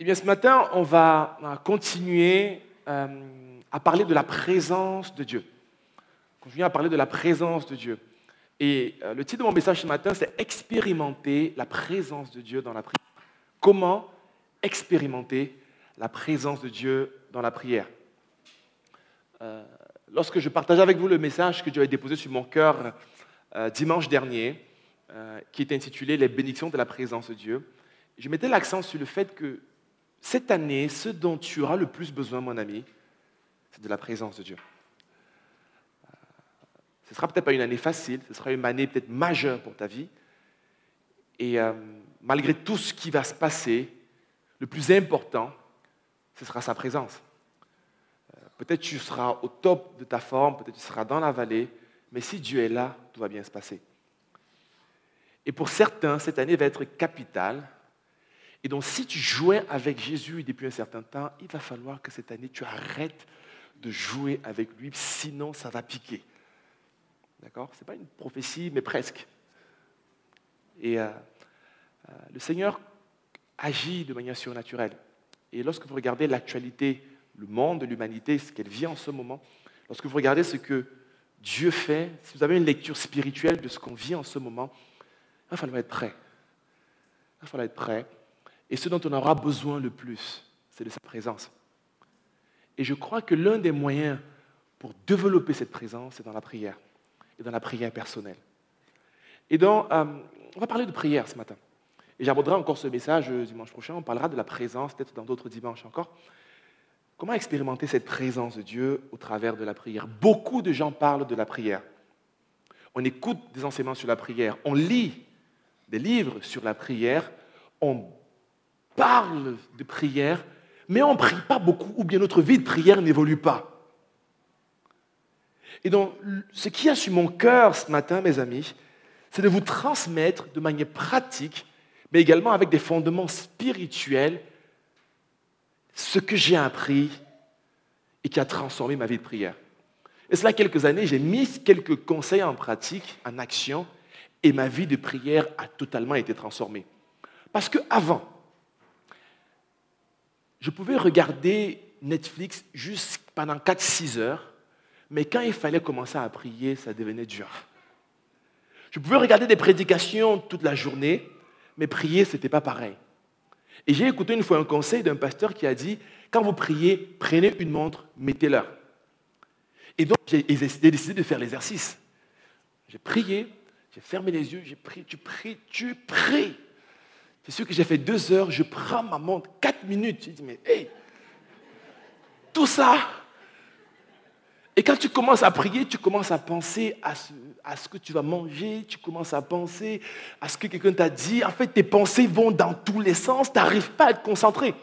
Eh bien, ce matin, on va continuer euh, à parler de la présence de Dieu. Continuer à parler de la présence de Dieu. Et euh, le titre de mon message ce matin, c'est Expérimenter la présence de Dieu dans la prière. Comment expérimenter la présence de Dieu dans la prière? Euh, Lorsque je partageais avec vous le message que Dieu a déposé sur mon cœur dimanche dernier, qui est intitulé Les bénédictions de la présence de Dieu, je mettais l'accent sur le fait que cette année, ce dont tu auras le plus besoin, mon ami, c'est de la présence de Dieu. Euh, ce ne sera peut-être pas une année facile, ce sera une année peut-être majeure pour ta vie. Et euh, malgré tout ce qui va se passer, le plus important, ce sera sa présence. Euh, peut-être tu seras au top de ta forme, peut-être tu seras dans la vallée, mais si Dieu est là, tout va bien se passer. Et pour certains, cette année va être capitale et donc, si tu jouais avec Jésus depuis un certain temps, il va falloir que cette année, tu arrêtes de jouer avec lui, sinon ça va piquer. D'accord? Ce n'est pas une prophétie, mais presque. Et euh, euh, le Seigneur agit de manière surnaturelle. Et lorsque vous regardez l'actualité, le monde, l'humanité, ce qu'elle vit en ce moment, lorsque vous regardez ce que Dieu fait, si vous avez une lecture spirituelle de ce qu'on vit en ce moment, il va falloir être prêt. Il va falloir être prêt. Et ce dont on aura besoin le plus, c'est de sa présence. Et je crois que l'un des moyens pour développer cette présence, c'est dans la prière, et dans la prière personnelle. Et donc, euh, on va parler de prière ce matin. Et j'aborderai encore ce message euh, dimanche prochain. On parlera de la présence, peut-être dans d'autres dimanches encore. Comment expérimenter cette présence de Dieu au travers de la prière? Beaucoup de gens parlent de la prière. On écoute des enseignements sur la prière, on lit des livres sur la prière, on parle de prière, mais on ne prie pas beaucoup, ou bien notre vie de prière n'évolue pas. Et donc, ce qui a sur mon cœur ce matin, mes amis, c'est de vous transmettre de manière pratique, mais également avec des fondements spirituels, ce que j'ai appris et qui a transformé ma vie de prière. Et cela quelques années, j'ai mis quelques conseils en pratique, en action, et ma vie de prière a totalement été transformée. Parce que avant, je pouvais regarder Netflix juste pendant 4-6 heures, mais quand il fallait commencer à prier, ça devenait dur. Je pouvais regarder des prédications toute la journée, mais prier, ce n'était pas pareil. Et j'ai écouté une fois un conseil d'un pasteur qui a dit, quand vous priez, prenez une montre, mettez-la. Et donc, j'ai décidé de faire l'exercice. J'ai prié, j'ai fermé les yeux, j'ai prié, tu pries, tu pries. C'est sûr que j'ai fait deux heures, je prends ma montre, quatre minutes. Je dis, mais hey, tout ça. Et quand tu commences à prier, tu commences à penser à ce, à ce que tu vas manger, tu commences à penser à ce que quelqu'un t'a dit. En fait, tes pensées vont dans tous les sens, tu n'arrives pas à être concentré.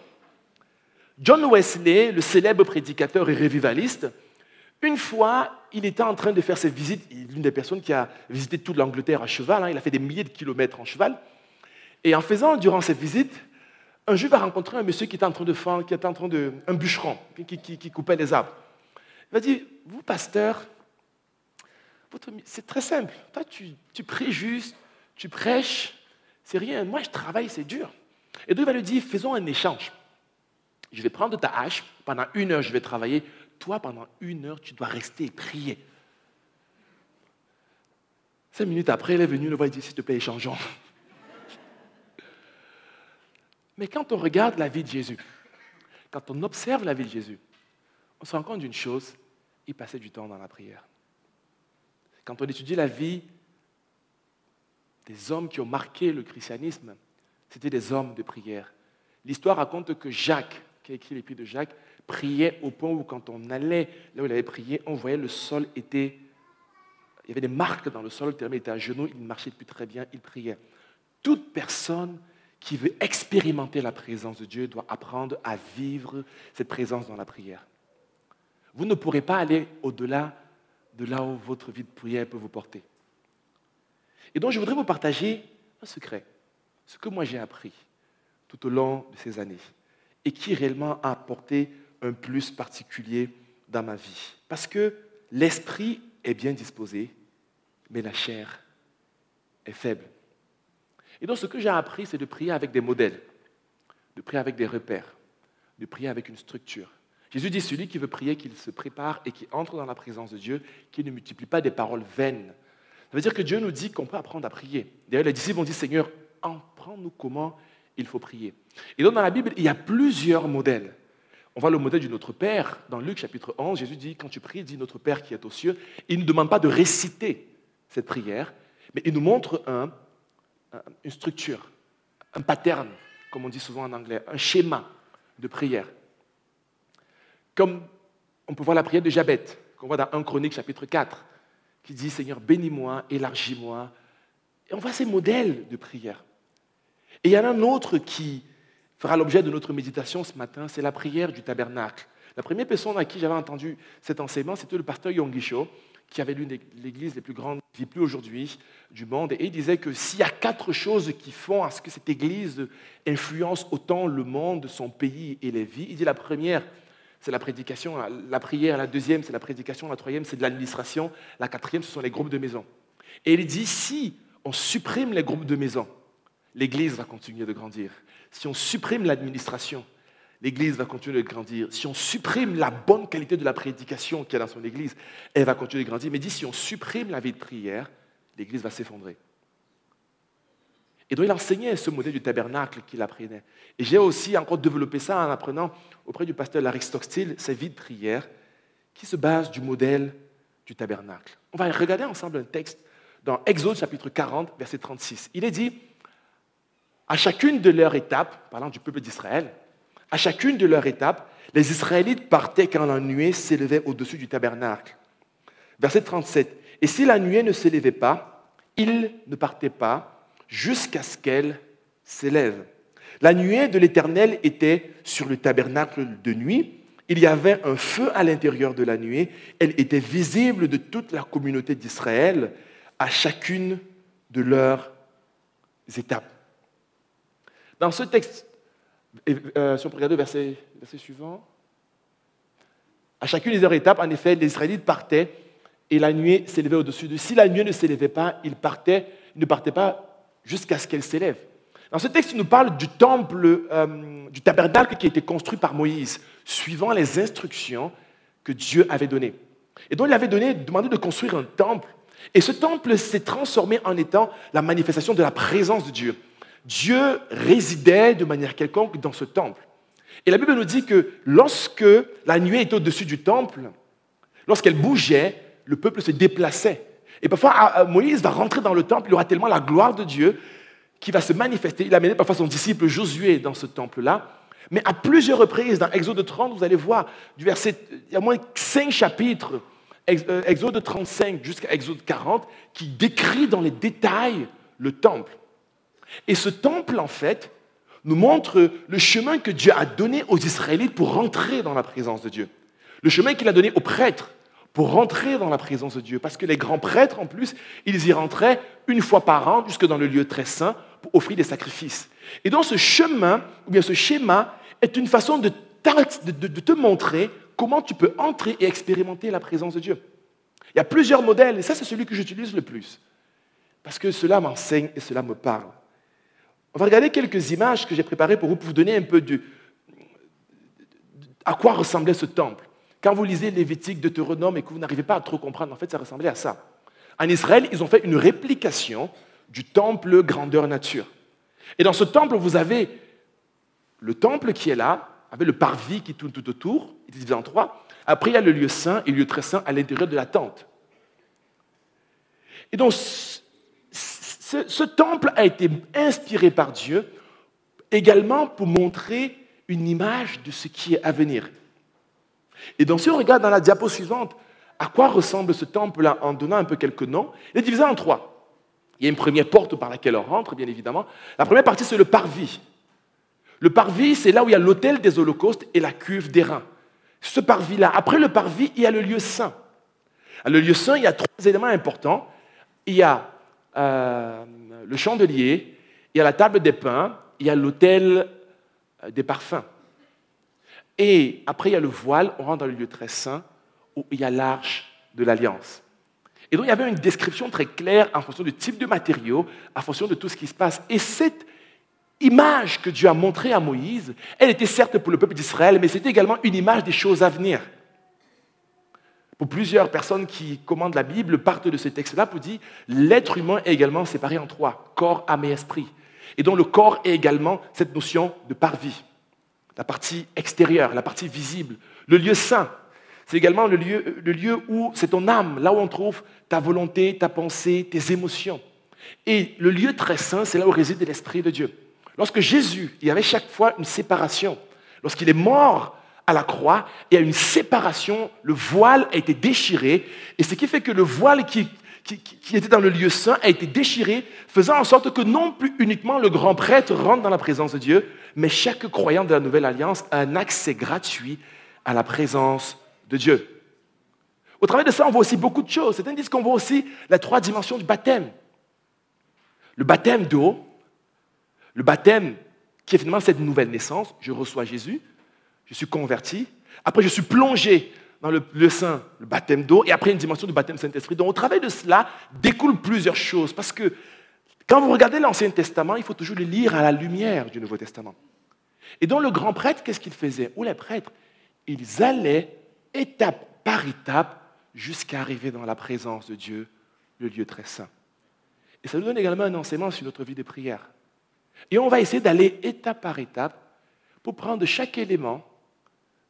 John Wesley, le célèbre prédicateur et révivaliste, une fois, il était en train de faire ses visites, l'une des personnes qui a visité toute l'Angleterre à cheval, hein, il a fait des milliers de kilomètres en cheval. Et en faisant, durant cette visite, un juif a rencontré un monsieur qui était en train de faire, qui était en train de, un bûcheron, qui, coupait les arbres. Il va dire, vous, pasteur, c'est très simple. Toi, tu, tu pries juste, tu prêches, c'est rien. Moi, je travaille, c'est dur. Et il va lui dire, faisons un échange. Je vais prendre ta hache, pendant une heure, je vais travailler. Toi, pendant une heure, tu dois rester et prier. Cinq minutes après, il est venu, le voir, il dit, s'il te plaît, échangeons. Mais quand on regarde la vie de Jésus, quand on observe la vie de Jésus, on se rend compte d'une chose, il passait du temps dans la prière. Quand on étudie la vie des hommes qui ont marqué le christianisme, c'était des hommes de prière. L'histoire raconte que Jacques, qui a écrit l'épître de Jacques, priait au point où quand on allait là où il avait prié, on voyait le sol était... Il y avait des marques dans le sol, le terme était à genoux, il marchait plus très bien, il priait. Toute personne qui veut expérimenter la présence de Dieu doit apprendre à vivre cette présence dans la prière. Vous ne pourrez pas aller au-delà de là où votre vie de prière peut vous porter. Et donc, je voudrais vous partager un secret, ce que moi j'ai appris tout au long de ces années et qui réellement a apporté un plus particulier dans ma vie. Parce que l'esprit est bien disposé, mais la chair est faible. Et donc, ce que j'ai appris, c'est de prier avec des modèles. de prier avec des repères, de prier avec une structure. Jésus dit, celui qui veut prier, qu'il se prépare et qui entre dans la présence de Dieu, qu'il ne multiplie pas des paroles vaines. Ça veut dire que Dieu nous dit qu'on peut apprendre à prier. D'ailleurs, les disciples ont dit, Seigneur, apprends-nous comment il faut prier. Et donc, dans la Bible, il y a plusieurs modèles. On voit le modèle du Notre Père. Dans Luc chapitre 11, Jésus dit, quand tu pries, dis Notre Père qui est aux cieux. Il ne demande pas de réciter cette prière, mais il nous montre une structure, un pattern, comme on dit souvent en anglais, un schéma de prière. Comme on peut voir la prière de Jabet, qu'on voit dans 1 Chronique chapitre 4, qui dit Seigneur, bénis-moi, élargis-moi. Et on voit ces modèles de prière. Et il y en a un autre qui fera l'objet de notre méditation ce matin, c'est la prière du tabernacle. La première personne à qui j'avais entendu cet enseignement, c'était le pasteur Yongisho, qui avait l'une des églises les plus grandes, qui plus aujourd'hui, du monde. Et il disait que s'il y a quatre choses qui font à ce que cette église influence autant le monde, son pays et les vies, il dit la première, c'est la prédication, la prière, la deuxième, c'est la prédication, la troisième, c'est de l'administration, la quatrième, ce sont les groupes de maison. Et il dit, si on supprime les groupes de maison, l'Église va continuer de grandir. Si on supprime l'administration, l'Église va continuer de grandir. Si on supprime la bonne qualité de la prédication qu'il y a dans son Église, elle va continuer de grandir. Mais dit, si on supprime la vie de prière, l'Église va s'effondrer. Et donc il enseignait ce modèle du tabernacle qu'il apprenait. Et j'ai aussi encore développé ça en apprenant auprès du pasteur Larry Stockstill sa vie de prière qui se base du modèle du tabernacle. On va regarder ensemble un texte dans Exode chapitre 40, verset 36. Il est dit, à chacune de leurs étapes, parlant du peuple d'Israël, à chacune de leurs étapes, les Israélites partaient quand la nuée s'élevait au-dessus du tabernacle. Verset 37. Et si la nuée ne s'élevait pas, ils ne partaient pas jusqu'à ce qu'elle s'élève. La nuée de l'Éternel était sur le tabernacle de nuit. Il y avait un feu à l'intérieur de la nuée. Elle était visible de toute la communauté d'Israël à chacune de leurs étapes. Dans ce texte, euh, si on peut regarder le verset, suivant, à chacune de leurs étapes, en effet, les Israélites partaient et la nuée s'élevait au-dessus de. Si la nuée ne s'élevait pas, ils partaient, ils ne partaient pas jusqu'à ce qu'elle s'élève. Dans ce texte, il nous parle du temple, euh, du tabernacle qui a été construit par Moïse, suivant les instructions que Dieu avait données. Et donc, il avait demandé de construire un temple. Et ce temple s'est transformé en étant la manifestation de la présence de Dieu. Dieu résidait de manière quelconque dans ce temple. Et la Bible nous dit que lorsque la nuée était au-dessus du temple, lorsqu'elle bougeait, le peuple se déplaçait. Et parfois, Moïse va rentrer dans le temple, il aura tellement la gloire de Dieu qui va se manifester. Il a mené parfois son disciple Josué dans ce temple-là. Mais à plusieurs reprises, dans Exode 30, vous allez voir, du verset, il y a moins cinq chapitres, euh, Exode 35 jusqu'à Exode 40, qui décrit dans les détails le temple. Et ce temple, en fait, nous montre le chemin que Dieu a donné aux Israélites pour rentrer dans la présence de Dieu. Le chemin qu'il a donné aux prêtres pour rentrer dans la présence de Dieu. Parce que les grands prêtres, en plus, ils y rentraient une fois par an, jusque dans le lieu très saint, pour offrir des sacrifices. Et donc ce chemin, ou bien ce schéma, est une façon de, te montrer comment tu peux entrer et expérimenter la présence de Dieu. Il y a plusieurs modèles, et ça c'est celui que j'utilise le plus. Parce que cela m'enseigne et cela me parle. On va regarder quelques images que j'ai préparées pour vous, pour vous donner un peu de, à quoi ressemblait ce temple. Quand vous lisez Lévitique, Deutéronome et que vous n'arrivez pas à trop comprendre, en fait, ça ressemblait à ça. En Israël, ils ont fait une réplication du temple grandeur nature. Et dans ce temple, vous avez le temple qui est là, avec le parvis qui tourne tout autour, il est divisé en trois. Après, il y a le lieu saint et le lieu très saint à l'intérieur de la tente. Et donc, ce temple a été inspiré par Dieu également pour montrer une image de ce qui est à venir. Et donc, si on regarde dans la diapo suivante, à quoi ressemble ce temple-là en donnant un peu quelques noms, il est divisé en trois. Il y a une première porte par laquelle on rentre, bien évidemment. La première partie, c'est le parvis. Le parvis, c'est là où il y a l'autel des holocaustes et la cuve des reins. Ce parvis-là. Après le parvis, il y a le lieu saint. le lieu saint, il y a trois éléments importants. Il y a euh, le chandelier, il y a la table des pains, il y a l'autel euh, des parfums. Et après, il y a le voile, on rentre dans le lieu très saint, où il y a l'arche de l'alliance. Et donc, il y avait une description très claire en fonction du type de matériaux, en fonction de tout ce qui se passe. Et cette image que Dieu a montrée à Moïse, elle était certes pour le peuple d'Israël, mais c'était également une image des choses à venir. Pour plusieurs personnes qui commandent la Bible, partent de ce texte-là pour dire l'être humain est également séparé en trois, corps, âme et esprit. Et donc le corps est également cette notion de parvis, la partie extérieure, la partie visible, le lieu saint. C'est également le lieu, le lieu où c'est ton âme, là où on trouve ta volonté, ta pensée, tes émotions. Et le lieu très saint, c'est là où réside l'Esprit de Dieu. Lorsque Jésus, il y avait chaque fois une séparation. Lorsqu'il est mort à la croix, il y a une séparation, le voile a été déchiré, et ce qui fait que le voile qui, qui, était dans le lieu saint a été déchiré, faisant en sorte que non plus uniquement le grand prêtre rentre dans la présence de Dieu, mais chaque croyant de la nouvelle alliance a un accès gratuit à la présence de Dieu. Au travers de ça, on voit aussi beaucoup de choses. Certains disent qu'on voit aussi la trois dimensions du baptême. Le baptême d'eau, le baptême qui est finalement cette nouvelle naissance, je reçois Jésus, je suis converti, après je suis plongé dans le, le sein, le baptême d'eau, et après une dimension du baptême Saint-Esprit. Donc au travers de cela découlent plusieurs choses, parce que quand vous regardez l'Ancien Testament, il faut toujours le lire à la lumière du Nouveau Testament. Et donc le grand prêtre, qu'est-ce qu'il faisait? Ou les prêtres, ils allaient étape par étape jusqu'à arriver dans la présence de Dieu, le lieu très saint. Et ça nous donne également un enseignement sur notre vie de prière. Et on va essayer d'aller étape par étape pour prendre chaque élément,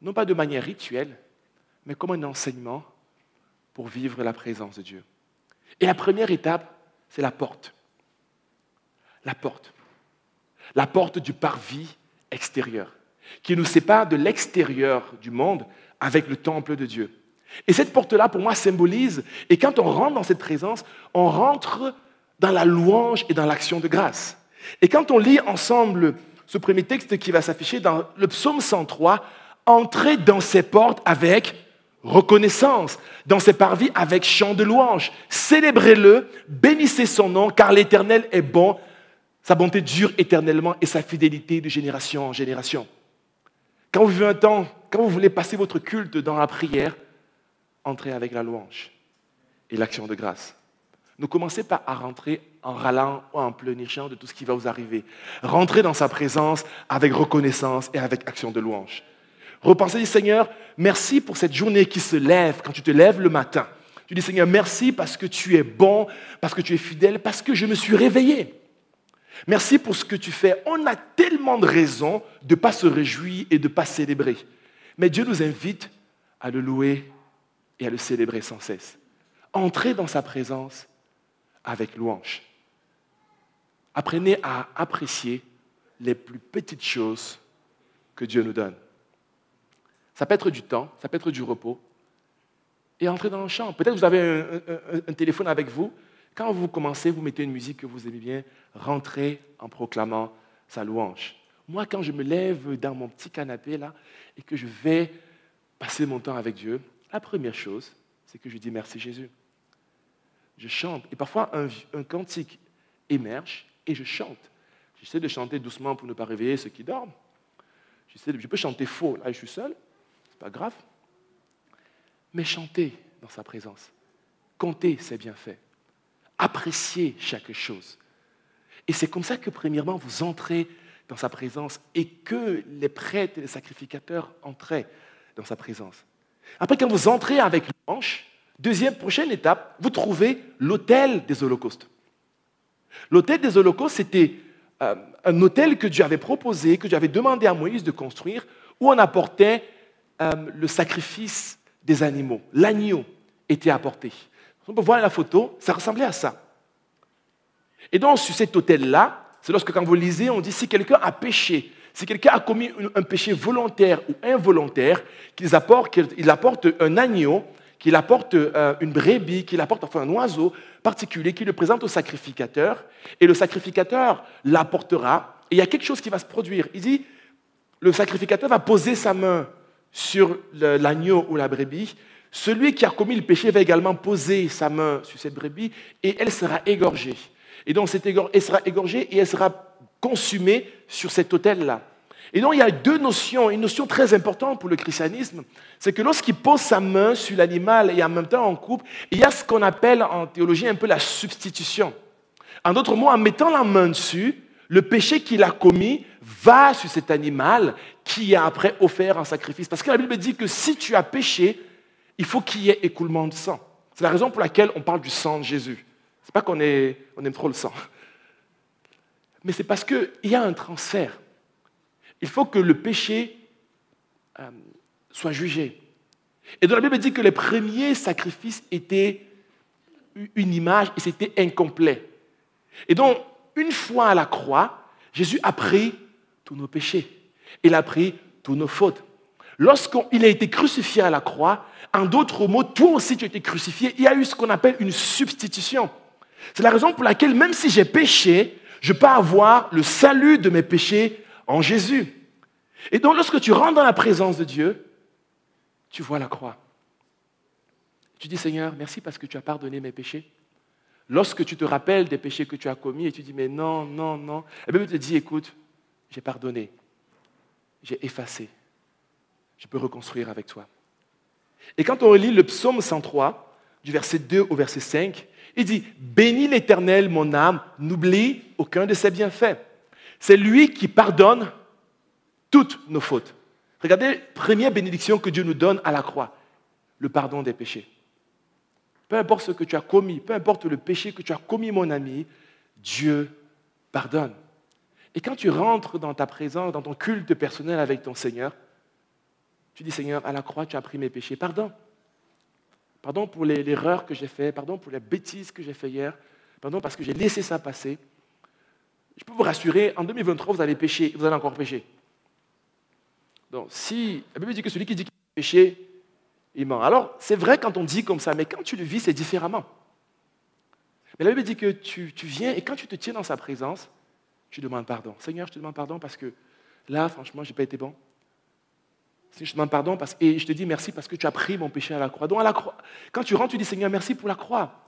non pas de manière rituelle, mais comme un enseignement pour vivre la présence de Dieu. Et la première étape, c'est la porte. La porte. La porte du parvis extérieur, qui nous sépare de l'extérieur du monde avec le temple de Dieu. Et cette porte-là, pour moi, symbolise, et quand on rentre dans cette présence, on rentre dans la louange et dans l'action de grâce. Et quand on lit ensemble ce premier texte qui va s'afficher dans le psaume 103, entrez dans ses portes avec reconnaissance, dans ses parvis avec chant de louange, célébrez-le, bénissez son nom, car l'Éternel est bon, sa bonté dure éternellement et sa fidélité de génération en génération. Quand vous vivez un temps, quand vous voulez passer votre culte dans la prière, entrez avec la louange et l'action de grâce. Ne commencez pas à rentrer en râlant ou en pleurnichant de tout ce qui va vous arriver. Rentrez dans sa présence avec reconnaissance et avec action de louange. Repensez, dit Seigneur, merci pour cette journée qui se lève quand tu te lèves le matin. Tu dis Seigneur, merci parce que tu es bon, parce que tu es fidèle, parce que je me suis réveillé. Merci pour ce que tu fais. On a tellement de raisons de ne pas se réjouir et de ne pas célébrer. Mais Dieu nous invite à le louer et à le célébrer sans cesse. Entrez dans sa présence avec louange. Apprenez à apprécier les plus petites choses que Dieu nous donne. Ça peut être du temps, ça peut être du repos. Et entrez dans le chant. Peut-être vous avez un, téléphone avec vous. Quand vous commencez, vous mettez une musique que vous aimez bien, rentrez en proclamant sa louange. Moi, quand je me lève dans mon petit canapé là et que je vais passer mon temps avec Dieu, la première chose, c'est que je dis merci Jésus je chante. Et parfois, un, cantique émerge et je chante. J'essaie de chanter doucement pour ne pas réveiller ceux qui dorment. Je peux chanter faux, là je suis seul, pas grave. Mais chanter dans sa présence, compter ses bienfaits, apprécier chaque chose. Et c'est comme ça que, premièrement, vous entrez dans sa présence et que les prêtres et les sacrificateurs entraient dans sa présence. Après, quand vous entrez avec l'ange, Deuxième, prochaine étape, vous trouvez l'autel des holocaustes. L'autel des holocaustes, c'était euh, un hôtel que Dieu avait proposé, que Dieu avait demandé à Moïse de construire, où on apportait euh, le sacrifice des animaux. L'agneau était apporté. On peut voir la photo, ça ressemblait à ça. Et donc, sur cet hôtel-là, c'est lorsque quand vous lisez, on dit si quelqu'un a péché, si quelqu'un a commis un péché volontaire ou involontaire, qu'il apporte, apporte un agneau qu'il apporte euh, une brebis, qu'il apporte enfin un oiseau particulier, qu'il le présente au sacrificateur, et le sacrificateur l'apportera, et il y a quelque chose qui va se produire. Il dit, le sacrificateur va poser sa main sur l'agneau ou la brebis, celui qui a commis le péché va également poser sa main sur cette brebis, et elle sera égorgée. Et donc, elle sera égorgée et elle sera consumée sur cet autel-là. Et donc, il y a deux notions. Une notion très importante pour le christianisme, c'est que lorsqu'il pose sa main sur l'animal et en même temps en coupe, il y a ce qu'on appelle en théologie un peu la substitution. En d'autres mots, en mettant la main dessus, le péché qu'il a commis va sur cet animal qui a après offert un sacrifice. Parce que la Bible dit que si tu as péché, il faut qu'il y ait écoulement de sang. C'est la raison pour laquelle on parle du sang de Jésus. Ce n'est pas qu'on on aime trop le sang. Mais c'est parce qu'il y a un transfert. Il faut que le péché euh, soit jugé. Et donc la Bible dit que les premiers sacrifices étaient une image et c'était incomplet. Et donc, une fois à la croix, Jésus a pris tous nos péchés. Il a pris tous nos fautes. Lorsqu'il a été crucifié à la croix, en d'autres mots, toi aussi tu as été crucifié, il y a eu ce qu'on appelle une substitution. C'est la raison pour laquelle même si j'ai péché, je peux avoir le salut de mes péchés en Jésus. Et donc lorsque tu rentres dans la présence de Dieu, tu vois la croix. Tu dis Seigneur, merci parce que tu as pardonné mes péchés. Lorsque tu te rappelles des péchés que tu as commis et tu dis mais non, non, non, la Bible te dit écoute, j'ai pardonné, j'ai effacé, je peux reconstruire avec toi. Et quand on lit le psaume 103, du verset 2 au verset 5, il dit Bénis l'Éternel, mon âme, n'oublie aucun de ses bienfaits. C'est lui qui pardonne toutes nos fautes. Regardez, première bénédiction que Dieu nous donne à la croix, le pardon des péchés. Peu importe ce que tu as commis, peu importe le péché que tu as commis, mon ami, Dieu pardonne. Et quand tu rentres dans ta présence, dans ton culte personnel avec ton Seigneur, tu dis Seigneur, à la croix, tu as pris mes péchés. Pardon. Pardon pour l'erreur que j'ai faite, pardon pour les bêtises que j'ai fait hier, pardon parce que j'ai laissé ça passer. Je peux vous rassurer, en 2023, vous allez pécher, vous allez encore pécher. Donc, si la Bible dit que celui qui dit qu'il péché, Alors, c'est vrai quand on dit comme ça, mais quand tu le vis, c'est différemment. Mais la Bible dit que tu, viens et quand tu te tiens dans sa présence, tu demandes pardon. Seigneur, je te demande pardon parce que là, franchement, je n'ai pas été bon. Je te demande pardon et je te dis merci parce que tu as pris mon péché à la croix. Donc, à la croix, quand tu rentres, tu dis Seigneur, merci pour la croix.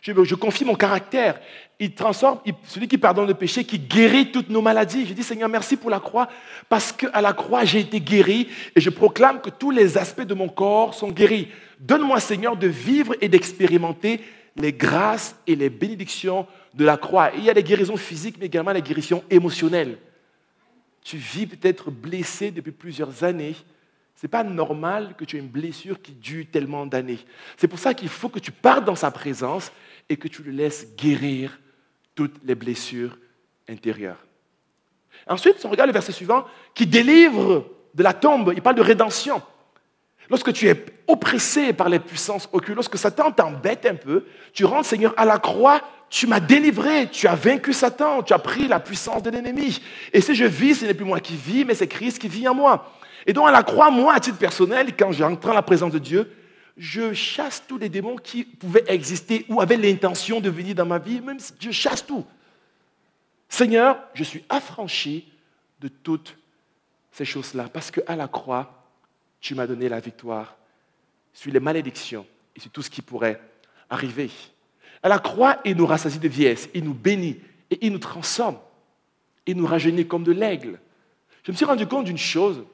Je, confie mon caractère. Il transforme, celui qui pardonne le péché, qui guérit toutes nos maladies. Je dis Seigneur, merci pour la croix, parce qu'à la croix, j'ai été guéri et je proclame que tous les aspects de mon corps sont guéris. Donne-moi, Seigneur, de vivre et d'expérimenter les grâces et les bénédictions de la croix. il y a les guérisons physiques, mais également les guérisons émotionnelles. Tu vis peut-être blessé depuis plusieurs années. Ce n'est pas normal que tu aies une blessure qui dure tellement d'années. C'est pour ça qu'il faut que tu partes dans sa présence et que tu le laisses guérir toutes les blessures intérieures. Ensuite, on regarde le verset suivant qui délivre de la tombe. Il parle de rédemption. Lorsque tu es oppressé par les puissances occultes, lorsque Satan t'embête un peu, tu rentres, Seigneur, à la croix, tu m'as délivré, tu as vaincu Satan, tu as pris la puissance de l'ennemi. Et si je vis, ce n'est plus moi qui vis, mais c'est Christ qui vit en moi. Et donc à la croix, moi, à titre personnel, quand j'entre dans la présence de Dieu, je chasse tous les démons qui pouvaient exister ou avaient l'intention de venir dans ma vie, même si je chasse tout. Seigneur, je suis affranchi de toutes ces choses-là, parce qu'à la croix, tu m'as donné la victoire sur les malédictions et sur tout ce qui pourrait arriver. À la croix, il nous rassasie de vieillesse, il nous bénit et il nous transforme. Il nous rajeunit comme de l'aigle. Je me suis rendu compte d'une chose,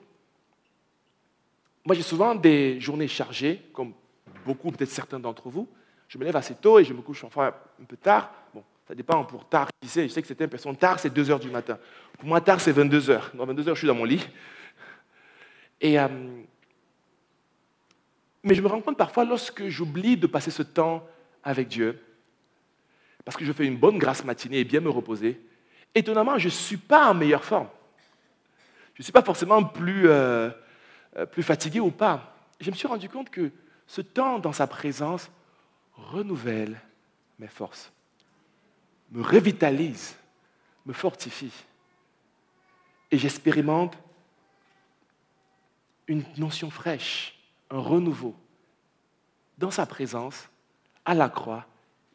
moi, j'ai souvent des journées chargées, comme beaucoup, peut-être certains d'entre vous. Je me lève assez tôt et je me couche enfin un peu tard. Bon, ça dépend pour tard, qui sait. Je sais que certaines personnes, tard, c'est 2 heures du matin. Pour moi, tard, c'est 22 heures. Dans 22 heures, je suis dans mon lit. Et, euh, mais je me rends compte parfois, lorsque j'oublie de passer ce temps avec Dieu, parce que je fais une bonne grâce matinée et bien me reposer, étonnamment, je ne suis pas en meilleure forme. Je ne suis pas forcément plus... Euh, plus fatigué ou pas. Je me suis rendu compte que ce temps dans sa présence renouvelle mes forces, me revitalise, me fortifie. Et j'expérimente une notion fraîche, un renouveau. Dans sa présence, à la croix,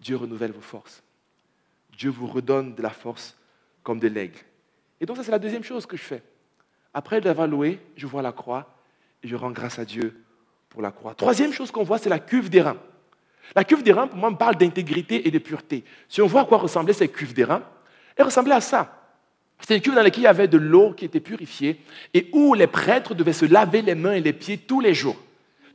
Dieu renouvelle vos forces. Dieu vous redonne de la force comme de l'aigle. Et donc ça, c'est la deuxième chose que je fais. Après l'avoir loué, je vois la croix je rends grâce à Dieu pour la croix. Troisième chose qu'on voit, c'est la cuve des reins. La cuve des reins, pour moi, me parle d'intégrité et de pureté. Si on voit à quoi ressemblaient ces cuves des reins, elles ressemblaient à ça. C'était une cuve dans laquelle il y avait de l'eau qui était purifiée et où les prêtres devaient se laver les mains et les pieds tous les jours.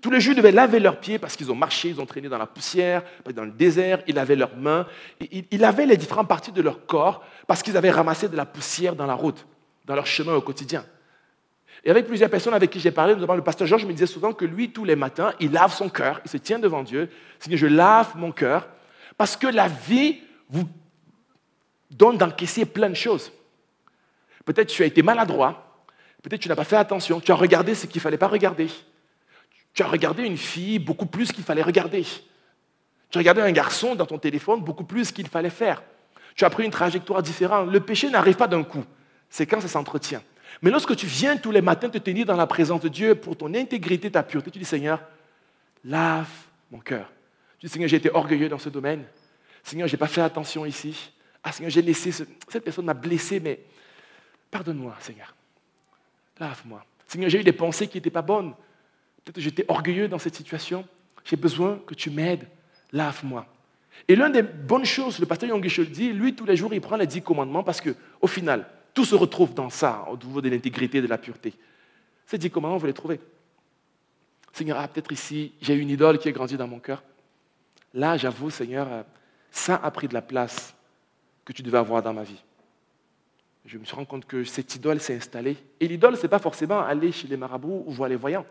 tous les jours, ils devaient laver leurs pieds parce qu'ils ont marché, ils ont traîné dans la poussière, dans le désert, ils lavaient leurs mains, ils lavaient les différentes parties de leur corps parce qu'ils avaient ramassé de la poussière dans la route, dans leur chemin au quotidien. Et avec plusieurs personnes avec qui j'ai parlé, notamment le pasteur Georges me disait souvent que lui, tous les matins, il lave son cœur, il se tient devant Dieu, que je lave mon cœur, parce que la vie vous donne d'encaisser plein de choses. Peut-être tu as été maladroit, peut-être tu n'as pas fait attention, tu as regardé ce qu'il ne fallait pas regarder. Tu as regardé une fille beaucoup plus qu'il fallait regarder. Tu as regardé un garçon dans ton téléphone beaucoup plus qu'il fallait faire. Tu as pris une trajectoire différente. Le péché n'arrive pas d'un coup, c'est quand ça s'entretient. Mais lorsque tu viens tous les matins te tenir dans la présence de Dieu pour ton intégrité, ta pureté, tu dis Seigneur, lave mon cœur. Tu dis Seigneur, j'ai été orgueilleux dans ce domaine. Seigneur, je n'ai pas fait attention ici. Ah Seigneur, j'ai laissé, cette personne m'a blessé, mais pardonne-moi, Seigneur. Lave-moi. Seigneur, j'ai eu des pensées qui n'étaient pas bonnes. Peut-être que j'étais orgueilleux dans cette situation. J'ai besoin que tu m'aides. Lave-moi. Et l'une des bonnes choses, le pasteur Yonggi le dit, lui, tous les jours, il prend les dix commandements parce qu'au final, tout se retrouve dans ça, au niveau de l'intégrité, de la pureté. C'est dit comment vous les trouvez Seigneur, ah, peut-être ici, j'ai une idole qui est grandie dans mon cœur. Là, j'avoue, Seigneur, euh, ça a pris de la place que tu devais avoir dans ma vie. Je me suis rendu compte que cette idole s'est installée. Et l'idole, ce n'est pas forcément aller chez les marabouts ou voir les voyants.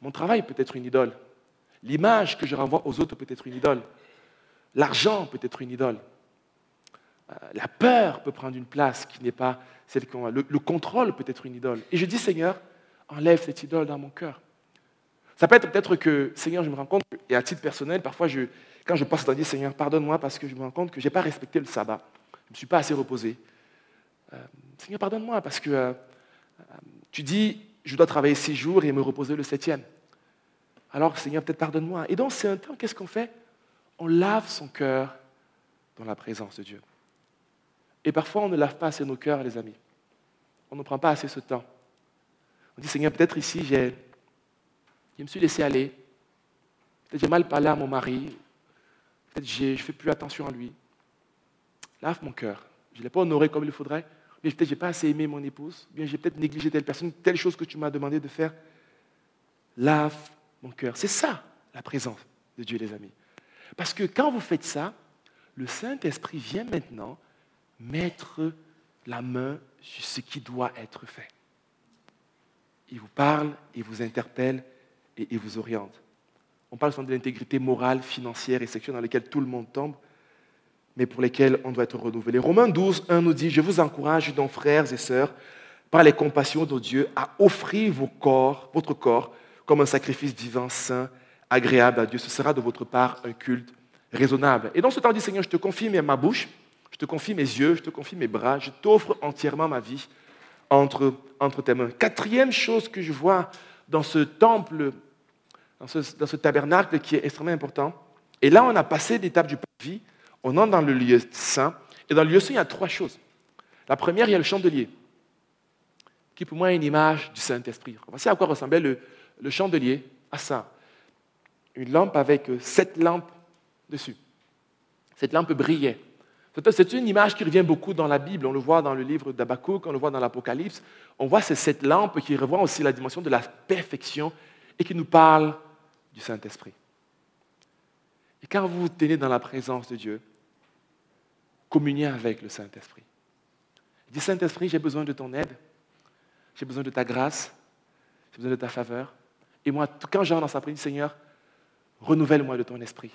Mon travail peut être une idole. L'image que je renvoie aux autres peut être une idole. L'argent peut être une idole. Euh, la peur peut prendre une place qui n'est pas celle qu'on a. Le, contrôle peut être une idole. Et je dis, Seigneur, enlève cette idole dans mon cœur. Ça peut être peut-être que, Seigneur, je me rends compte, et à titre personnel, parfois, quand je passe dans dire, Seigneur, pardonne-moi parce que je me rends compte que je n'ai pas respecté le sabbat. Je ne me suis pas assez reposé. Euh, Seigneur, pardonne-moi parce que euh, tu dis, je dois travailler six jours et me reposer le septième. Alors, Seigneur, peut-être pardonne-moi. Et donc, c'est un temps, qu'est-ce qu'on fait? On lave son cœur dans la présence de Dieu. Et parfois, on ne lave pas assez nos cœurs, les amis. On ne prend pas assez ce temps. On dit, Seigneur, peut-être ici, j'ai, je me suis laissé aller. Peut-être j'ai mal parlé à mon mari. Peut-être je ne fais plus attention à lui. Lave mon cœur. Je ne l'ai pas honoré comme il faudrait. Peut-être je n'ai pas assez aimé mon épouse. Bien, j'ai peut-être négligé telle personne, telle chose que tu m'as demandé de faire. Lave mon cœur. C'est ça, la présence de Dieu, les amis. Parce que quand vous faites ça, le Saint-Esprit vient maintenant mettre la main sur ce qui doit être fait. Il vous parle, il vous interpelle et il vous oriente. On parle souvent de l'intégrité morale, financière et sexuelle dans laquelle tout le monde tombe, mais pour lesquelles on doit être renouvelé. Romains 12, 1 nous dit, je vous encourage donc, frères et sœurs, par les compassions de Dieu, à offrir vos corps, votre corps comme un sacrifice vivant, saint, agréable à Dieu. Ce sera de votre part un culte raisonnable. Et dans ce temps, dit Seigneur, je te confie ma bouche, je te confie mes yeux, je te confie mes bras, je t'offre entièrement ma vie entre, entre tes mains. Quatrième chose que je vois dans ce temple, dans ce, dans ce tabernacle qui est extrêmement important, et là on a passé l'étape du vie, on entre dans le lieu saint, et dans le lieu saint, il y a trois choses. La première, il y a le chandelier, qui pour moi est une image du Saint-Esprit. Voici à quoi ressemblait le, le chandelier à ça. Une lampe avec sept lampes dessus. Cette lampe brillait. C'est une image qui revient beaucoup dans la Bible. On le voit dans le livre d'Abakouk, on le voit dans l'Apocalypse. On voit ces sept lampes qui revoient aussi la dimension de la perfection et qui nous parlent du Saint-Esprit. Et quand vous vous tenez dans la présence de Dieu, communiez avec le Saint-Esprit. Dis Saint-Esprit, j'ai besoin de ton aide, j'ai besoin de ta grâce, j'ai besoin de ta faveur. Et moi, quand j'entre dans sa présence, Seigneur, renouvelle-moi de ton esprit.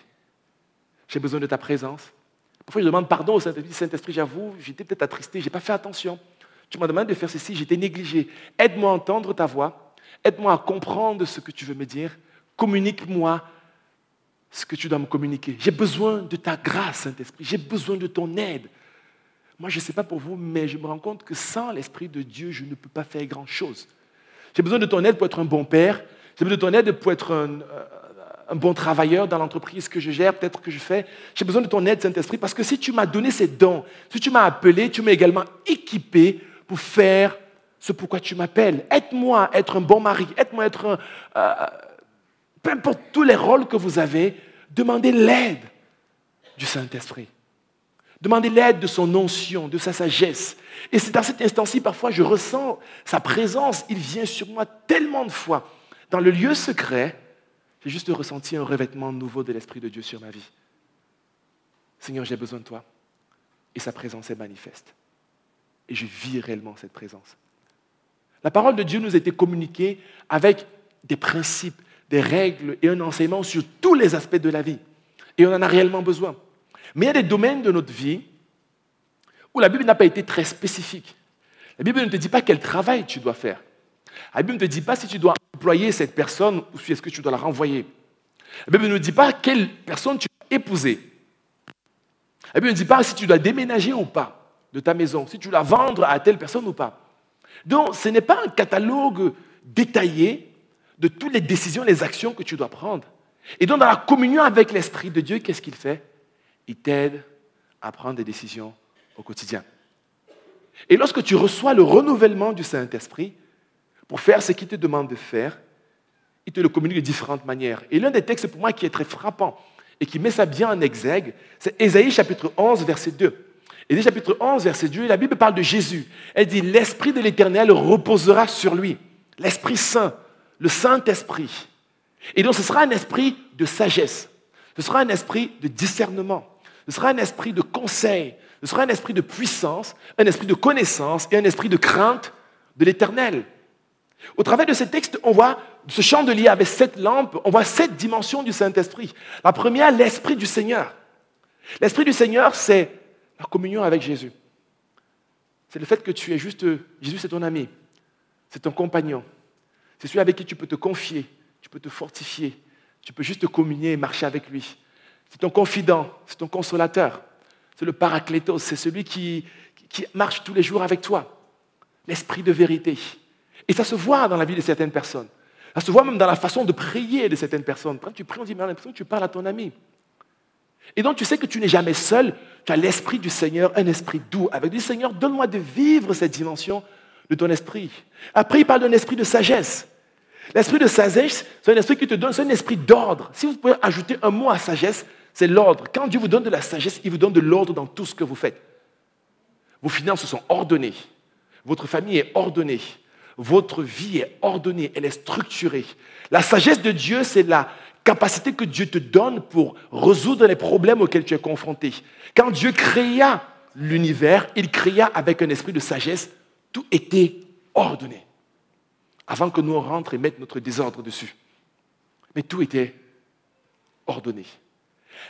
J'ai besoin de ta présence. Parfois, je demande pardon au Saint-Esprit. Saint-Esprit, j'avoue, j'étais peut-être attristé, je n'ai pas fait attention. Tu m'as demandé de faire ceci, j'étais négligé. Aide-moi à entendre ta voix. Aide-moi à comprendre ce que tu veux me dire. Communique-moi ce que tu dois me communiquer. J'ai besoin de ta grâce, Saint-Esprit. J'ai besoin de ton aide. Moi, je ne sais pas pour vous, mais je me rends compte que sans l'Esprit de Dieu, je ne peux pas faire grand-chose. J'ai besoin de ton aide pour être un bon père. J'ai besoin de ton aide pour être un, un bon travailleur dans l'entreprise que je gère, peut-être que je fais. J'ai besoin de ton aide, Saint-Esprit, parce que si tu m'as donné ces dons, si tu m'as appelé, tu m'as également équipé pour faire ce pourquoi tu m'appelles. Aide-moi à être un bon mari, aide-moi à être un... Euh, peu importe tous les rôles que vous avez, demandez l'aide du Saint-Esprit. Demandez l'aide de son onction, de sa sagesse. Et c'est dans cet instant-ci, parfois, je ressens sa présence. Il vient sur moi tellement de fois. Dans le lieu secret, J'ai juste ressenti un revêtement nouveau de l'Esprit de Dieu sur ma vie. Seigneur, j'ai besoin de toi. Et sa présence est manifeste. Et je vis réellement cette présence. La parole de Dieu nous a été communiquée avec des principes, des règles et un enseignement sur tous les aspects de la vie. Et on en a réellement besoin. Mais il y a des domaines de notre vie où la Bible n'a pas été très spécifique. La Bible ne te dit pas quel travail tu dois faire. La Bible ne te dit pas si tu dois employer cette personne ou si est-ce que tu dois la renvoyer. La Bible ne dit pas quelle personne tu dois épouser. La Bible ne dit pas si tu dois déménager ou pas de ta maison, si tu dois vendre à telle personne ou pas. Donc, ce n'est pas un catalogue détaillé de toutes les décisions, les actions que tu dois prendre. Et donc, dans la communion avec l'Esprit de Dieu, qu'est-ce qu'il fait? Il t'aide à prendre des décisions au quotidien. Et lorsque tu reçois le renouvellement du Saint-Esprit pour faire ce qu'il te demande de faire, il te le communique de différentes manières. Et l'un des textes pour moi qui est très frappant et qui met ça bien en exergue, c'est Ésaïe chapitre 11, verset 2. Ésaïe chapitre 11, verset 2, la Bible parle de Jésus. Elle dit, l'Esprit de l'Éternel reposera sur lui. L'Esprit Saint, le Saint-Esprit. Et donc ce sera un esprit de sagesse, ce sera un esprit de discernement, ce sera un esprit de conseil, ce sera un esprit de puissance, un esprit de connaissance et un esprit de crainte de l'éternel. Au travers de ces textes, on voit ce chandelier avec sept lampes, on voit sept dimensions du Saint-Esprit. La première, l'Esprit du Seigneur. L'Esprit du Seigneur, c'est la communion avec Jésus. C'est le fait que tu es juste, Jésus c'est ton ami, c'est ton compagnon, c'est celui avec qui tu peux te confier, tu peux te fortifier, tu peux juste te communier et marcher avec lui. C'est ton confident, c'est ton consolateur, c'est le paraclétos, c'est celui qui, qui marche tous les jours avec toi. L'esprit de vérité. Et ça se voit dans la vie de certaines personnes. Ça se voit même dans la façon de prier de certaines personnes. Quand tu pries, on dit, mais on a l'impression que tu parles à ton ami. Et donc tu sais que tu n'es jamais seul, tu as l'esprit du Seigneur, un esprit doux. Avec du Seigneur, donne-moi de vivre cette dimension de ton esprit. Après, il parle d'un esprit de sagesse. L'esprit de sagesse, c'est un esprit qui te donne, c'est un esprit d'ordre. Si vous pouvez ajouter un mot à sagesse, c'est l'ordre. Quand Dieu vous donne de la sagesse, il vous donne de l'ordre dans tout ce que vous faites. Vos finances sont ordonnées. Votre famille est ordonnée. Votre vie est ordonnée, elle est structurée. La sagesse de Dieu, c'est la capacité que Dieu te donne pour résoudre les problèmes auxquels tu es confronté. Quand Dieu créa l'univers, il créa avec un esprit de sagesse, tout était ordonné. Avant que nous on rentre et mette notre désordre dessus. Mais tout était ordonné.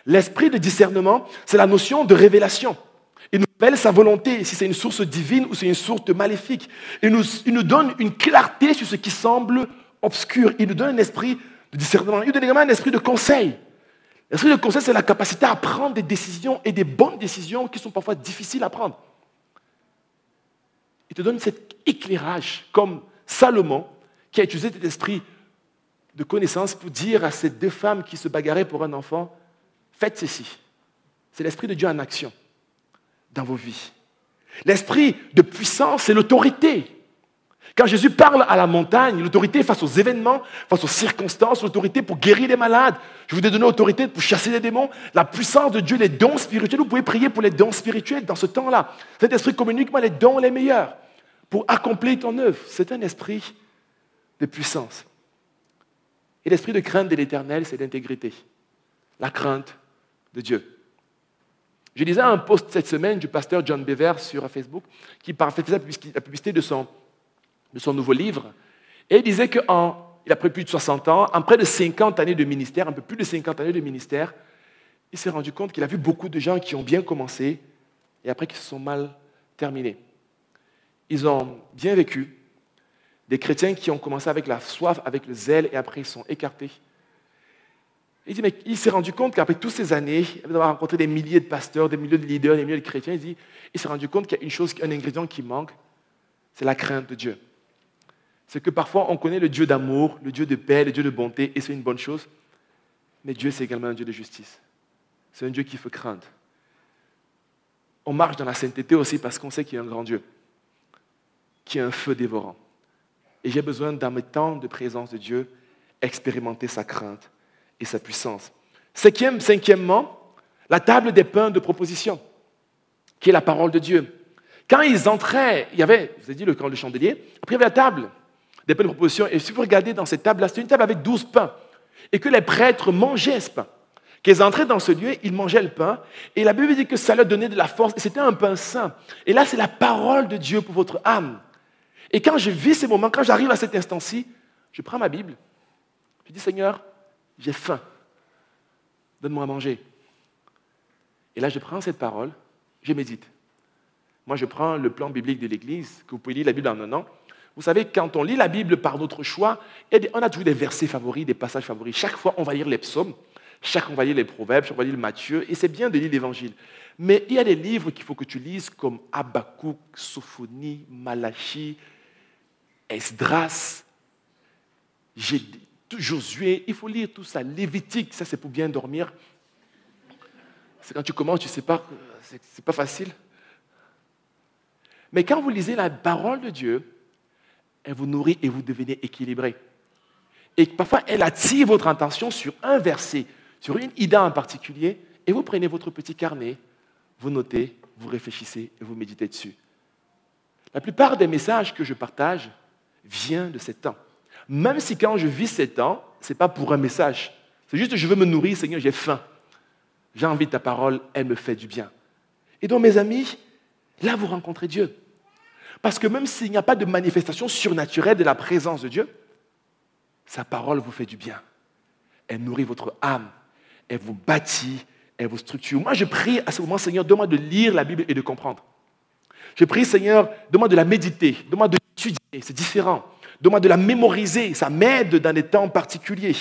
L'esprit de discernement, c'est la notion de révélation. Il nous révèle sa volonté, si c'est une source divine ou c'est une source maléfique. Il nous, il nous donne une clarté sur ce qui semble obscur. Il nous donne un esprit de discernement. Il nous donne également un esprit de conseil. L'esprit de conseil, c'est la capacité à prendre des décisions et des bonnes décisions qui sont parfois difficiles à prendre. Il te donne cet éclairage, comme Salomon, qui a utilisé cet esprit de connaissance pour dire à ces deux femmes qui se bagarraient pour un enfant, faites ceci. C'est l'Esprit de Dieu en action vos vies. L'esprit de puissance, c'est l'autorité. Quand Jésus parle à la montagne, l'autorité face aux événements, face aux circonstances, l'autorité pour guérir les malades. Je vous ai donné l'autorité pour chasser les démons. La puissance de Dieu, les dons spirituels. Vous pouvez prier pour les dons spirituels dans ce temps-là. Cet esprit communique les dons les meilleurs pour accomplir ton œuvre. C'est un esprit de puissance. Et l'esprit de crainte de l'éternel, c'est l'intégrité. La crainte de Dieu. Je lisais un post cette semaine du pasteur John Bever sur Facebook qui faisait la publicité de son, de son nouveau livre. Et il disait qu'il a pris plus de 60 ans, en près de 50 années de ministère, un peu plus de 50 années de ministère, il s'est rendu compte qu'il a vu beaucoup de gens qui ont bien commencé et après qui se sont mal terminés. Ils ont bien vécu, des chrétiens qui ont commencé avec la soif, avec le zèle, et après ils sont écartés. Il dit, mais il s'est rendu compte qu'après toutes ces années, d'avoir rencontré des milliers de pasteurs, des milliers de leaders, des milliers de chrétiens, il dit, il s'est rendu compte qu'il y a une chose, un ingrédient qui manque, c'est la crainte de Dieu. C'est que parfois on connaît le Dieu d'amour, le Dieu de paix, le Dieu de bonté, et c'est une bonne chose. Mais Dieu, c'est également un Dieu de justice. C'est un Dieu qui fait craindre. On marche dans la sainteté aussi parce qu'on sait qu'il y a un grand Dieu, qui a un feu dévorant. Et j'ai besoin, dans mes temps de présence de Dieu, expérimenter sa crainte et sa puissance. Cinquième, cinquièmement, la table des pains de proposition, qui est la parole de Dieu. Quand ils entraient, il y avait, vous avez dit le camp de chandelier, après il y avait la table des pains de proposition, et si vous regardez dans cette table-là, c'est une table avec douze pains. et que les prêtres mangeaient ce pain. Qu'ils entraient dans ce lieu, ils mangeaient le pain, et la Bible dit que ça leur donnait de la force, et c'était un pain sain. Et là, c'est la parole de Dieu pour votre âme. Et quand je vis ces moments, quand j'arrive à cet instant-ci, je prends ma Bible, je dis Seigneur, j'ai faim, donne-moi à manger. Et là, je prends cette parole, je médite. Moi, je prends le plan biblique de l'Église, que vous pouvez lire la Bible en un an. Vous savez, quand on lit la Bible par notre choix, on a toujours des versets favoris, des passages favoris. Chaque fois, on va lire les psaumes, chaque fois, on va lire les proverbes, chaque fois, on va lire Matthieu, et c'est bien de lire l'Évangile. Mais il y a des livres qu'il faut que tu lises, comme Habakkuk, Sophonie, Malachie, Esdras, Josué. Il faut lire tout ça. Lévitique, ça c'est pour bien dormir. C'est quand tu commences, tu sais pas, c'est pas facile. Mais quand vous lisez la parole de Dieu, elle vous nourrit et vous devenez équilibré. Et parfois, elle attire votre attention sur un verset, sur une idée en particulier, et vous prenez votre petit carnet, vous notez, vous réfléchissez et vous méditez dessus. La plupart des messages que je partage viennent de ces temps. Même si quand je vis ces temps, ce n'est pas pour un message. C'est juste je veux me nourrir, Seigneur, j'ai faim. J'ai envie de ta parole, elle me fait du bien. Et donc, mes amis, là, vous rencontrez Dieu. Parce que même s'il n'y a pas de manifestation surnaturelle de la présence de Dieu, sa parole vous fait du bien. Elle nourrit votre âme. Elle vous bâtit. Elle vous structure. Moi, je prie à ce moment, Seigneur, donne-moi de lire la Bible et de comprendre. Je prie, Seigneur, donne-moi de la méditer. Donne-moi de l'étudier. C'est différent. Donne-moi de la mémoriser. Ça m'aide dans des temps particuliers.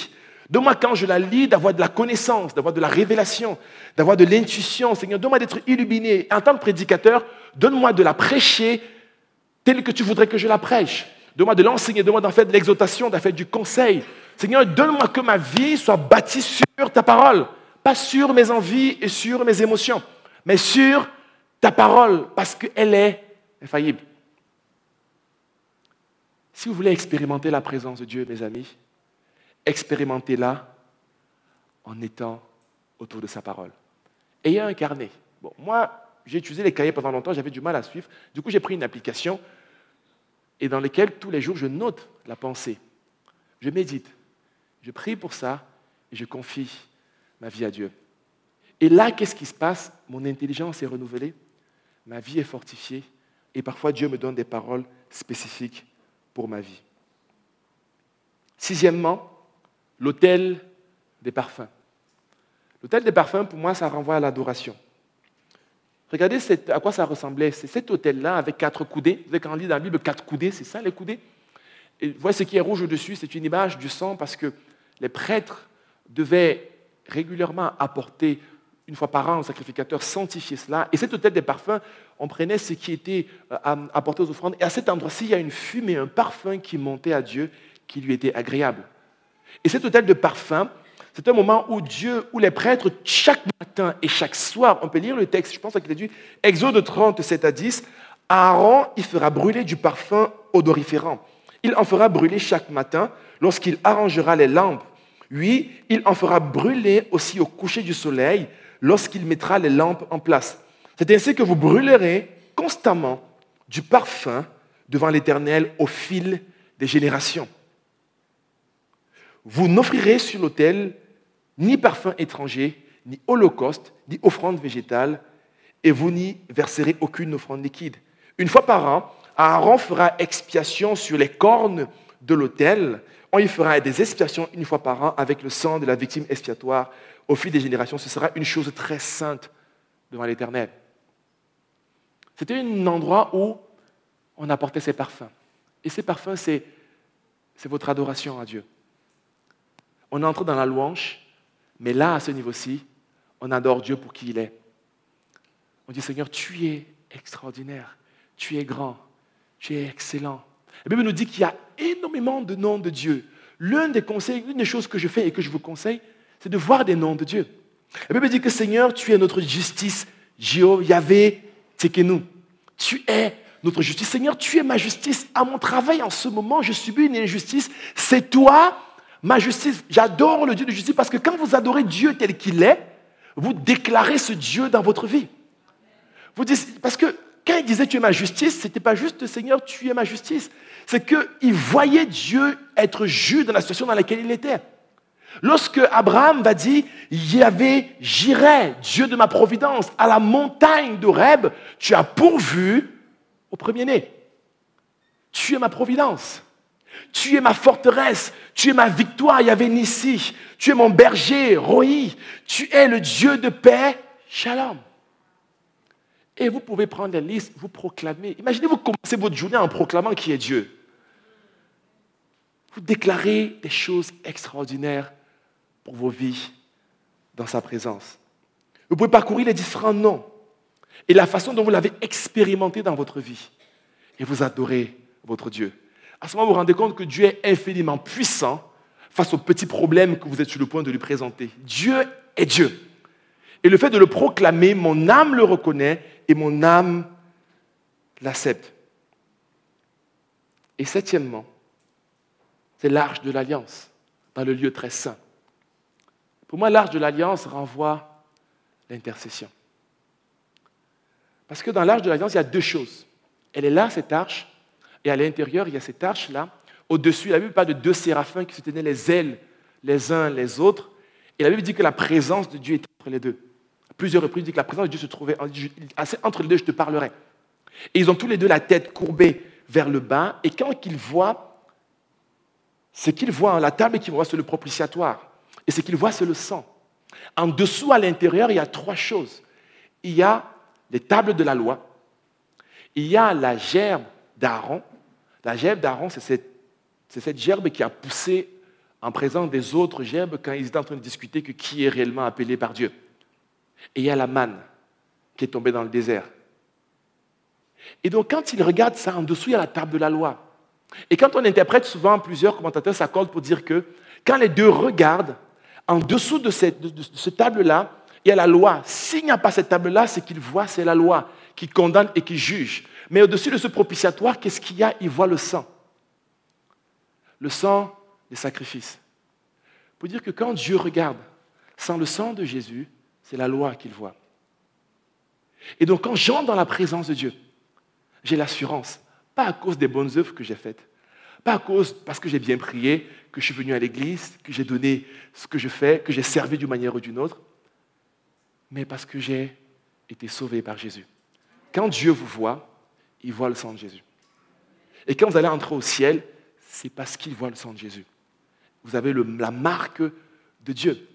Donne-moi, quand je la lis, d'avoir de la connaissance, d'avoir de la révélation, d'avoir de l'intuition. Seigneur, donne-moi d'être illuminé. En tant que prédicateur, donne-moi de la prêcher telle que tu voudrais que je la prêche. Donne-moi de l'enseigner, donne-moi d'en faire de l'exhortation, d'en faire du conseil. Seigneur, donne-moi que ma vie soit bâtie sur ta parole, pas sur mes envies et sur mes émotions, mais sur ta parole, parce qu'elle est infaillible. Si vous voulez expérimenter la présence de Dieu, mes amis, expérimentez-la en étant autour de sa parole. Ayez un carnet. Bon, moi, j'ai utilisé les cahiers pendant longtemps, j'avais du mal à suivre. Du coup, j'ai pris une application et dans laquelle tous les jours, je note la pensée. Je médite. Je prie pour ça et je confie ma vie à Dieu. Et là, qu'est-ce qui se passe? Mon intelligence est renouvelée, ma vie est fortifiée et parfois Dieu me donne des paroles spécifiques pour ma vie. Sixièmement, l'autel des parfums. L'autel des parfums, pour moi, ça renvoie à l'adoration. Regardez à quoi ça ressemblait. C'est cet hôtel-là avec quatre coudées. Vous savez, quand on lit dans la Bible, quatre coudées, c'est ça les coudées? Et vous voyez ce qui est rouge au-dessus, c'est une image du sang parce que les prêtres devaient régulièrement apporter une fois par an au sacrificateur sanctifier cela. Et cet hôtel des parfums, on prenait ce qui était euh, apporté aux offrandes. Et à cet endroit-ci, il y a une fumée, un parfum qui montait à Dieu, qui lui était agréable. Et cet hôtel de parfum, c'est un moment où Dieu, où les prêtres, chaque matin et chaque soir, on peut lire le texte, je pense qu'il est dit, Exode 30, 7 à 10, Aaron, il fera brûler du parfum odoriférant. Il en fera brûler chaque matin lorsqu'il arrangera les lampes. Oui, il en fera brûler aussi au coucher du soleil lorsqu'il mettra les lampes en place. C'est ainsi que vous brûlerez constamment du parfum devant l'Éternel au fil des générations. Vous n'offrirez sur l'autel ni parfum étranger, ni holocauste, ni offrande végétale, et vous n'y verserez aucune offrande liquide. Une fois par an, Aaron fera expiation sur les cornes de l'autel. On y fera des expiations une fois par an avec le sang de la victime expiatoire. Au fil des générations, ce sera une chose très sainte devant l'Éternel. C'était un endroit où on apportait ses parfums. Et ces parfums, c'est, c'est votre adoration à Dieu. On entre dans la louange, mais là, à ce niveau-ci, on adore Dieu pour qui il est. On dit, Seigneur, tu es extraordinaire, tu es grand, tu es excellent. La Bible nous dit qu'il y a énormément de noms de Dieu. L'un des conseils, l'une des choses que je fais et que je vous conseille, c'est de voir des noms de Dieu. La Bible dit que Seigneur, tu es notre justice. Jéhovah, Yahvé, nous. Tu es notre justice. Seigneur, tu es ma justice. À mon travail en ce moment, je subis une injustice. C'est toi ma justice. J'adore le Dieu de justice parce que quand vous adorez Dieu tel qu'il est, vous déclarez ce Dieu dans votre vie. Parce que quand il disait tu es ma justice, ce n'était pas juste Seigneur, tu es ma justice. C'est qu'il voyait Dieu être juste dans la situation dans laquelle il était. Lorsque Abraham va dire, avait j'irai, Dieu de ma providence, à la montagne d'Oreb, tu as pourvu au premier-né. Tu es ma providence. Tu es ma forteresse. Tu es ma victoire, Yahvé Nissi. Tu es mon berger, Roi. Tu es le Dieu de paix, Shalom. Et vous pouvez prendre la liste, vous proclamer. Imaginez, vous commencez votre journée en proclamant qui est Dieu. Vous déclarez des choses extraordinaires pour vos vies dans sa présence. Vous pouvez parcourir les différents noms et la façon dont vous l'avez expérimenté dans votre vie. Et vous adorez votre Dieu. À ce moment, vous vous rendez compte que Dieu est infiniment puissant face aux petits problèmes que vous êtes sur le point de lui présenter. Dieu est Dieu. Et le fait de le proclamer, mon âme le reconnaît et mon âme l'accepte. Et septièmement, c'est l'arche de l'alliance dans le lieu très saint. Pour moi, l'arche de l'alliance renvoie l'intercession. Parce que dans l'arche de l'alliance, il y a deux choses. Elle est là, cette arche, et à l'intérieur, il y a cette arche-là. Au-dessus, la Bible parle de deux séraphins qui se tenaient les ailes les uns les autres. Et la Bible dit que la présence de Dieu était entre les deux. Plusieurs reprises, il dit que la présence de Dieu se trouvait entre les deux, je te parlerai. Et ils ont tous les deux la tête courbée vers le bas. Et quand ils voient ce qu'ils voient, la table qu'ils voient, c'est le propitiatoire. Et ce qu'ils voient, c'est le sang. En dessous, à l'intérieur, il y a trois choses. Il y a les tables de la loi, il y a la gerbe d'Aaron. La gerbe d'Aaron, c'est cette, gerbe qui a poussé en présence des autres gerbes quand ils étaient en train de discuter que qui est réellement appelé par Dieu. Et il y a la manne qui est tombée dans le désert. Et donc, quand ils regardent ça, en dessous, il y a la table de la loi. Et quand on interprète souvent, plusieurs commentateurs s'accordent pour dire que quand les deux regardent, en dessous de cette, table-là, il y a la loi. S'il n'y a pas cette table-là, ce qu'ils voient, c'est la loi qui condamne et qui juge. Mais au-dessus de ce propitiatoire, qu'est-ce qu'il y a? Ils voient le sang. Le sang des sacrifices. Pour dire que quand Dieu regarde, sans le sang de Jésus, c'est la loi qu'il voit. Et donc quand j'entre dans la présence de Dieu, j'ai l'assurance, pas à cause des bonnes œuvres que j'ai faites, pas à cause parce que j'ai bien prié, que je suis venu à l'église, que j'ai donné ce que je fais, que j'ai servi d'une manière ou d'une autre, mais parce que j'ai été sauvé par Jésus. Quand Dieu vous voit, il voit le sang de Jésus. Et quand vous allez entrer au ciel, c'est parce qu'il voit le sang de Jésus. Vous avez la marque de Dieu.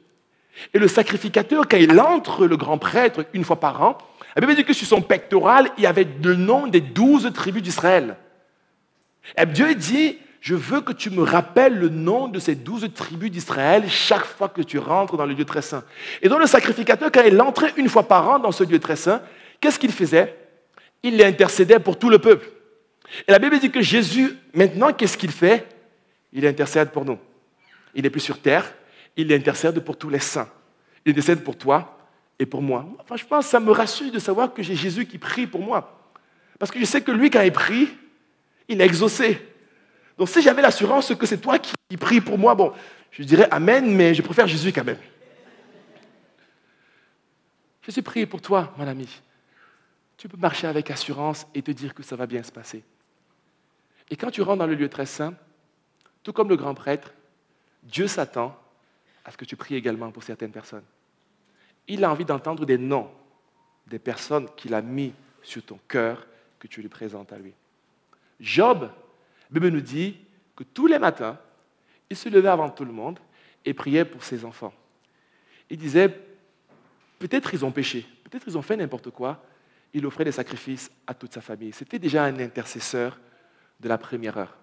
Et le sacrificateur, quand il entre, le grand prêtre, une fois par an, la Bible dit que sur son pectoral, il y avait le nom des douze tribus d'Israël. Et Dieu dit, je veux que tu me rappelles le nom de ces douze tribus d'Israël chaque fois que tu rentres dans le lieu très saint. Et donc le sacrificateur, quand il entrait une fois par an dans ce lieu très saint, qu'est-ce qu'il faisait? Il intercédait pour tout le peuple. Et la Bible dit que Jésus, maintenant, qu'est-ce qu'il fait? Il intercède pour nous. Il n'est plus sur terre, il intercède pour tous les saints. Il intercède pour toi et pour moi. Franchement, ça me rassure de savoir que j'ai Jésus qui prie pour moi. Parce que je sais que lui, quand il prie, il est exaucé. Donc si j'avais l'assurance que c'est toi qui, prie pour moi, bon, je dirais Amen, mais je préfère Jésus quand même. Jésus prie pour toi, mon ami. Tu peux marcher avec assurance et te dire que ça va bien se passer. Et quand tu rentres dans le lieu très saint, tout comme le grand prêtre, Dieu s'attend à ce que tu pries également pour certaines personnes. Il a envie d'entendre des noms des personnes qu'il a mis sur ton cœur que tu lui présentes à lui. Job, Bible nous dit que tous les matins, il se levait avant tout le monde et priait pour ses enfants. Il disait, peut-être ils ont péché, peut-être ils ont fait n'importe quoi. Il offrait des sacrifices à toute sa famille. C'était déjà un intercesseur de la première heure.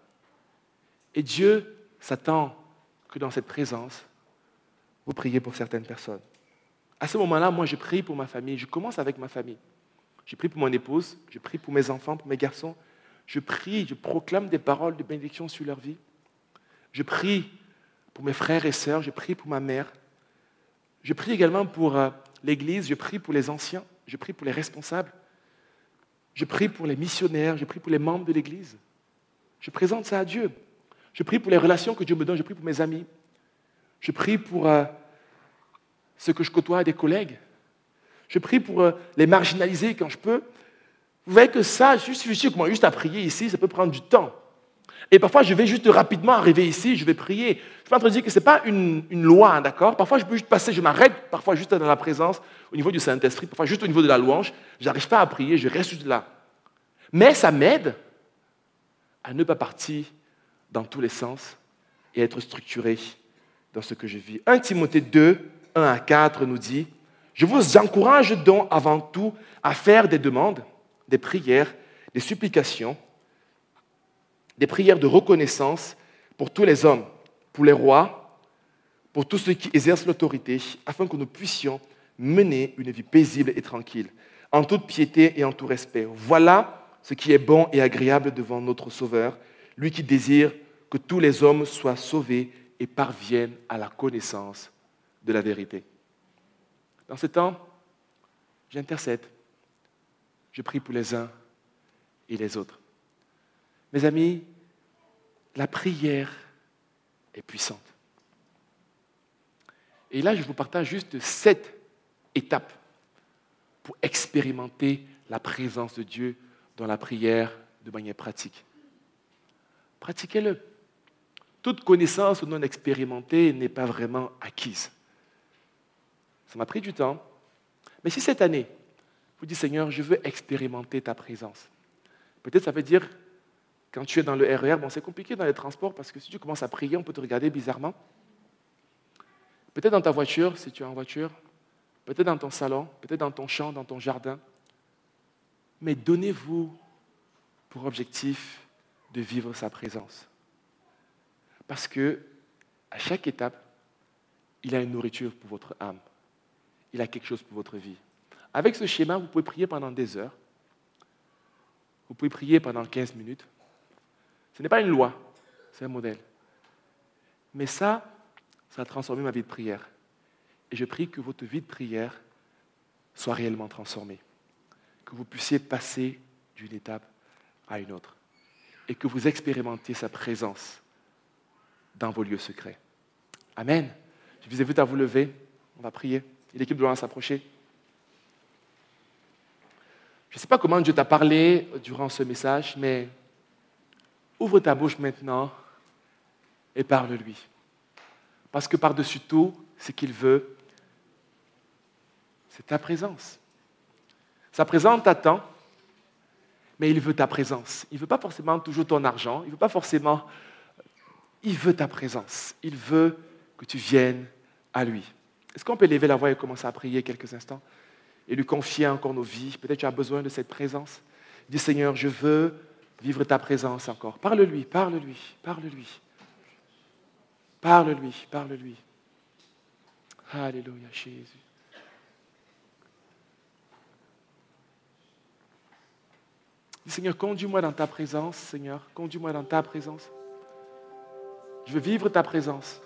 Et Dieu s'attend que dans cette présence, vous priez pour certaines personnes. À ce moment-là, moi, je prie pour ma famille. Je commence avec ma famille. Je prie pour mon épouse, je prie pour mes enfants, pour mes garçons, je prie, je proclame des paroles de bénédiction sur leur vie. Je prie pour mes frères et sœurs, je prie pour ma mère. Je prie également pour euh, l'Église, je prie pour les anciens, je prie pour les responsables. Je prie pour les missionnaires, je prie pour les membres de l'Église. Je présente ça à Dieu. Je prie pour les relations que Dieu me donne, je prie pour mes amis. Je prie pour euh, ceux que je côtoie, des collègues. Je prie pour euh, les marginalisés quand je peux. Vous voyez que ça, juste, juste à prier ici, ça peut prendre du temps. Et parfois, je vais juste rapidement arriver ici, je vais prier. Je suis pas en train de dire que ce n'est pas une, une loi, d'accord? Parfois, je peux juste passer, je m'arrête, parfois juste dans la présence, au niveau du Saint-Esprit, parfois juste au niveau de la louange. Je n'arrive pas à prier, je reste juste là. Mais ça m'aide à ne pas partir dans tous les sens et être structuré dans ce que je vis. 1 Timothée 2, 1 à 4 nous dit, je vous encourage donc avant tout à faire des demandes, des prières, des supplications, des prières de reconnaissance pour tous les hommes, pour les rois, pour tous ceux qui exercent l'autorité, afin que nous puissions mener une vie paisible et tranquille, en toute piété et en tout respect. Voilà ce qui est bon et agréable devant notre Sauveur, lui qui désire que tous les hommes soient sauvés et parviennent à la connaissance de la vérité. Dans ce temps, j'intercède. Je prie pour les uns et les autres. Mes amis, la prière est puissante. Et là, je vous partage juste sept étapes pour expérimenter la présence de Dieu dans la prière de manière pratique. Pratiquez-le. Toute connaissance non expérimentée n'est pas vraiment acquise. Ça m'a pris du temps. Mais si cette année, vous dites Seigneur, je veux expérimenter ta présence, peut-être ça veut dire, quand tu es dans le RER, e bon, c'est compliqué dans les transports parce que si tu commences à prier, on peut te regarder bizarrement. Peut-être dans ta voiture, si tu es en voiture, peut-être dans ton salon, peut-être dans ton champ, dans ton jardin. Mais donnez-vous pour objectif de vivre sa présence. Parce que à chaque étape, il a une nourriture pour votre âme. Il a quelque chose pour votre vie. Avec ce schéma, vous pouvez prier pendant des heures. Vous pouvez prier pendant 15 minutes. Ce n'est pas une loi, c'est un modèle. Mais ça, ça a transformé ma vie de prière. Et je prie que votre vie de prière soit réellement transformée. Que vous puissiez passer d'une étape à une autre. Et que vous expérimentiez sa présence dans vos lieux secrets. Amen. Je vous invite à vous lever. On va prier. L'équipe doit s'approcher. Je ne sais pas comment Dieu t'a parlé durant ce message, mais ouvre ta bouche maintenant et parle-lui. Parce que par-dessus tout, ce qu'il veut, c'est ta présence. Sa présence t'attend, mais il veut ta présence. Il ne veut pas forcément toujours ton argent, il ne veut pas forcément il veut ta présence. Il veut que tu viennes à lui. Est-ce qu'on peut lever la voix et commencer à prier quelques instants? Et lui confier encore nos vies Peut-être tu as besoin de cette présence. Dis Seigneur, je veux vivre ta présence encore. Parle-lui, parle-lui, parle-lui. Parle-lui, parle-lui. Alléluia, Jésus. Dis Seigneur, conduis-moi dans ta présence, Seigneur. Conduis-moi dans ta présence. Je veux vivre ta présence.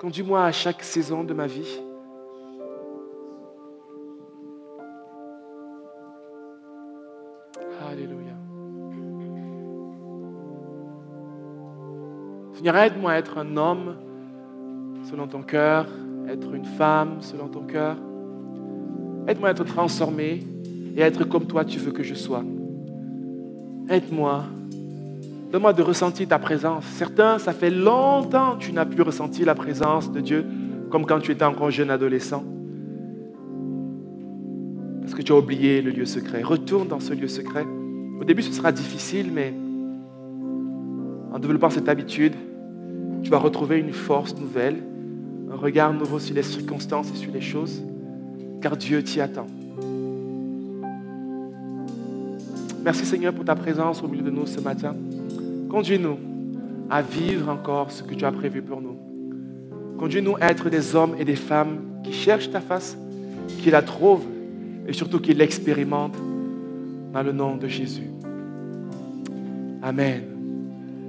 Conduis-moi à chaque saison de ma vie. Aide-moi à être un homme selon ton cœur, être une femme selon ton cœur. Aide-moi à être transformé et à être comme toi tu veux que je sois. Aide-moi Donne-moi de ressentir ta présence. Certains, ça fait longtemps que tu n'as plus ressenti la présence de Dieu, comme quand tu étais encore jeune adolescent. Parce que tu as oublié le lieu secret. Retourne dans ce lieu secret. Au début, ce sera difficile, mais en développant cette habitude, tu vas retrouver une force nouvelle, un regard nouveau sur les circonstances et sur les choses, car Dieu t'y attend. Merci Seigneur pour ta présence au milieu de nous ce matin. Conduis-nous à vivre encore ce que tu as prévu pour nous. Conduis-nous à être des hommes et des femmes qui cherchent ta face, qui la trouvent et surtout qui l'expérimentent dans le nom de Jésus. Amen.